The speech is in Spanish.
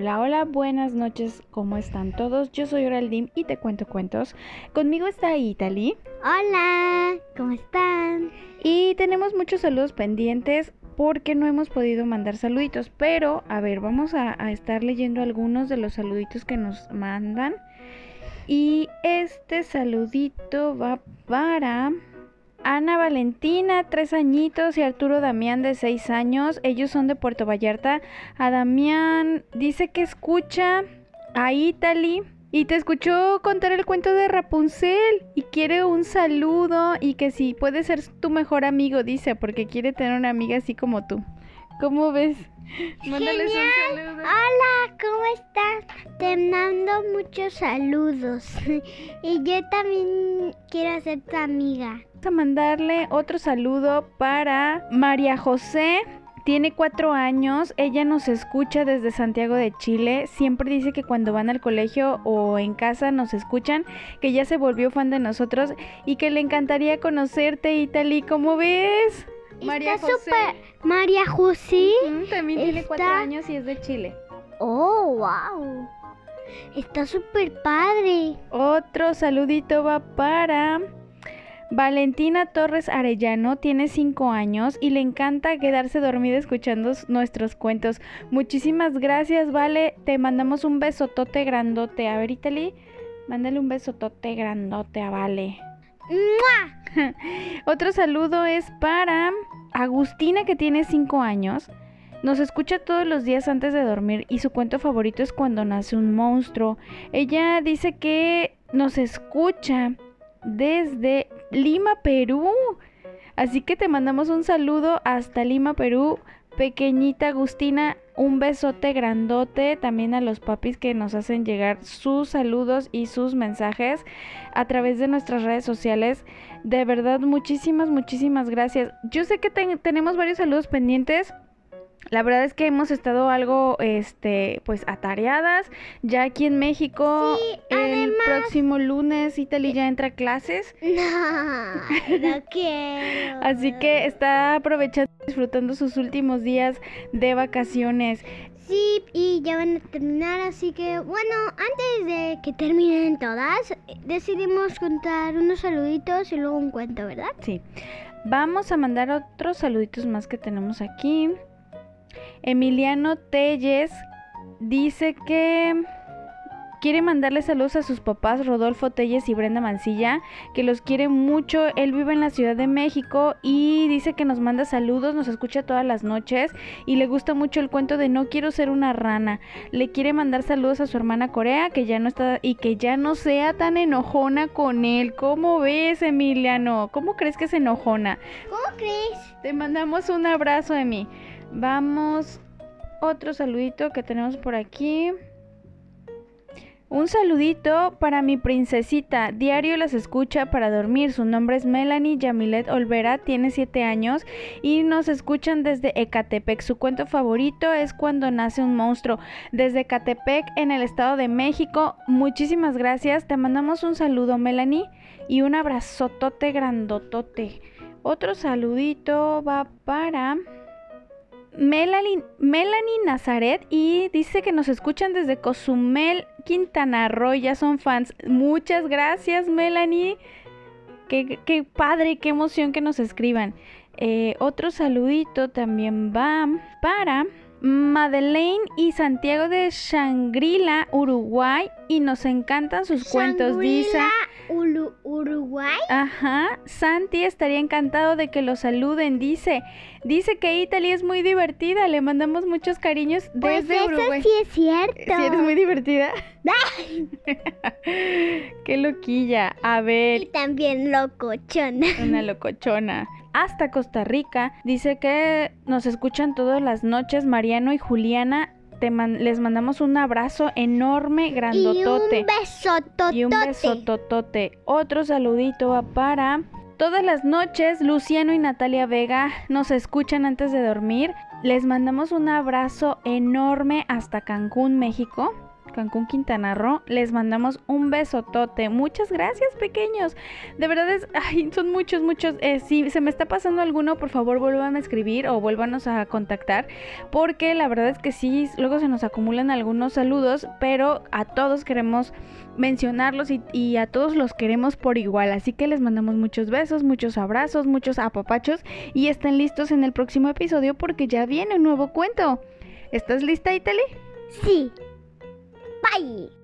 Hola, hola, buenas noches, ¿cómo están todos? Yo soy Oraldim y te cuento cuentos. Conmigo está Italy. Hola, ¿cómo están? Y tenemos muchos saludos pendientes porque no hemos podido mandar saluditos. Pero, a ver, vamos a, a estar leyendo algunos de los saluditos que nos mandan. Y este saludito va para Ana Valentina, tres añitos, y Arturo Damián, de seis años. Ellos son de Puerto Vallarta. A Damián dice que escucha a Italy y te escuchó contar el cuento de Rapunzel y quiere un saludo y que si puede ser tu mejor amigo, dice, porque quiere tener una amiga así como tú. ¿Cómo ves? Mándales un saludo. Hola, ¿cómo estás? Te mando muchos saludos. y yo también quiero ser tu amiga. Vamos a mandarle otro saludo para María José. Tiene cuatro años, ella nos escucha desde Santiago de Chile, siempre dice que cuando van al colegio o en casa nos escuchan, que ya se volvió fan de nosotros y que le encantaría conocerte, Italy, ¿cómo ves? María Está José. María José. también tiene cuatro años y es de Chile. Oh, wow. Está súper padre. Otro saludito va para Valentina Torres Arellano tiene 5 años y le encanta quedarse dormida escuchando nuestros cuentos. Muchísimas gracias, Vale. Te mandamos un besotote grandote. A ver, Italy, mándale un besotote grandote a Vale. Otro saludo es para Agustina que tiene 5 años. Nos escucha todos los días antes de dormir y su cuento favorito es cuando nace un monstruo. Ella dice que nos escucha desde Lima, Perú. Así que te mandamos un saludo hasta Lima, Perú. Pequeñita Agustina, un besote grandote también a los papis que nos hacen llegar sus saludos y sus mensajes a través de nuestras redes sociales. De verdad, muchísimas, muchísimas gracias. Yo sé que tenemos varios saludos pendientes. La verdad es que hemos estado algo, este, pues atareadas. Ya aquí en México, el próximo lunes, Italy ya entra a clases. No, no quiero. Así que está aprovechando, disfrutando sus últimos días de vacaciones. Sí, y ya van a terminar, así que bueno, antes de que terminen todas, decidimos contar unos saluditos y luego un cuento, ¿verdad? Sí. Vamos a mandar otros saluditos más que tenemos aquí. Emiliano Telles dice que quiere mandarle saludos a sus papás Rodolfo Telles y Brenda Mancilla, que los quiere mucho. Él vive en la Ciudad de México y dice que nos manda saludos, nos escucha todas las noches y le gusta mucho el cuento de No quiero ser una rana. Le quiere mandar saludos a su hermana Corea, que ya no está y que ya no sea tan enojona con él. ¿Cómo ves, Emiliano? ¿Cómo crees que es enojona? ¿Cómo crees? Te mandamos un abrazo, Emi. Vamos, otro saludito que tenemos por aquí. Un saludito para mi princesita. Diario las escucha para dormir. Su nombre es Melanie Yamilet Olvera. Tiene 7 años y nos escuchan desde Ecatepec. Su cuento favorito es Cuando nace un monstruo. Desde Ecatepec en el Estado de México. Muchísimas gracias. Te mandamos un saludo, Melanie. Y un abrazotote grandotote. Otro saludito va para... Melanie, Melanie Nazaret y dice que nos escuchan desde Cozumel, Quintana Roo, ya son fans. Muchas gracias Melanie. Qué, padre, qué emoción que nos escriban. Eh, otro saludito también va para Madeleine y Santiago de Shangri-La, Uruguay. Y nos encantan sus cuentos, Uruguay. Ajá. Santi estaría encantado de que lo saluden, dice. Dice que Italy es muy divertida. Le mandamos muchos cariños pues desde eso Uruguay. sí es cierto. ¿Sí eres muy divertida? Qué loquilla. A ver. Y también locochona. Una locochona. Hasta Costa Rica. Dice que nos escuchan todas las noches Mariano y Juliana les mandamos un abrazo enorme, grandotote. Y un besototote. Y un besototote. Otro saludito va para todas las noches. Luciano y Natalia Vega nos escuchan antes de dormir. Les mandamos un abrazo enorme hasta Cancún, México. Cancún, Quintana Roo. Les mandamos un besotote. Muchas gracias, pequeños. De verdad es, son muchos, muchos. Eh, si se me está pasando alguno, por favor vuelvan a escribir o vuélvanos a contactar. Porque la verdad es que sí, luego se nos acumulan algunos saludos, pero a todos queremos mencionarlos y, y a todos los queremos por igual. Así que les mandamos muchos besos, muchos abrazos, muchos apapachos y estén listos en el próximo episodio porque ya viene un nuevo cuento. ¿Estás lista, Italy? Sí. Bye.